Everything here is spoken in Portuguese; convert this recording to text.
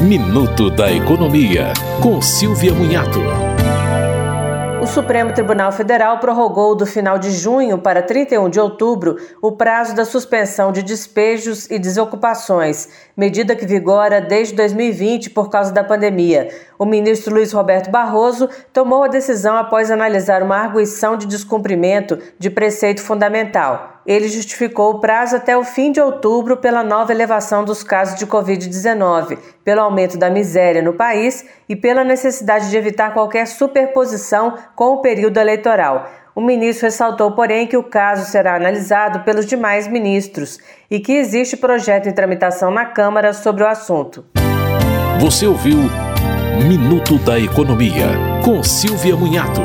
Minuto da Economia, com Silvia Munhato. O Supremo Tribunal Federal prorrogou do final de junho para 31 de outubro o prazo da suspensão de despejos e desocupações, medida que vigora desde 2020 por causa da pandemia. O ministro Luiz Roberto Barroso tomou a decisão após analisar uma arguição de descumprimento de preceito fundamental. Ele justificou o prazo até o fim de outubro pela nova elevação dos casos de Covid-19, pelo aumento da miséria no país e pela necessidade de evitar qualquer superposição com o período eleitoral. O ministro ressaltou, porém, que o caso será analisado pelos demais ministros e que existe projeto em tramitação na Câmara sobre o assunto. Você ouviu Minuto da Economia, com Silvia Munhato.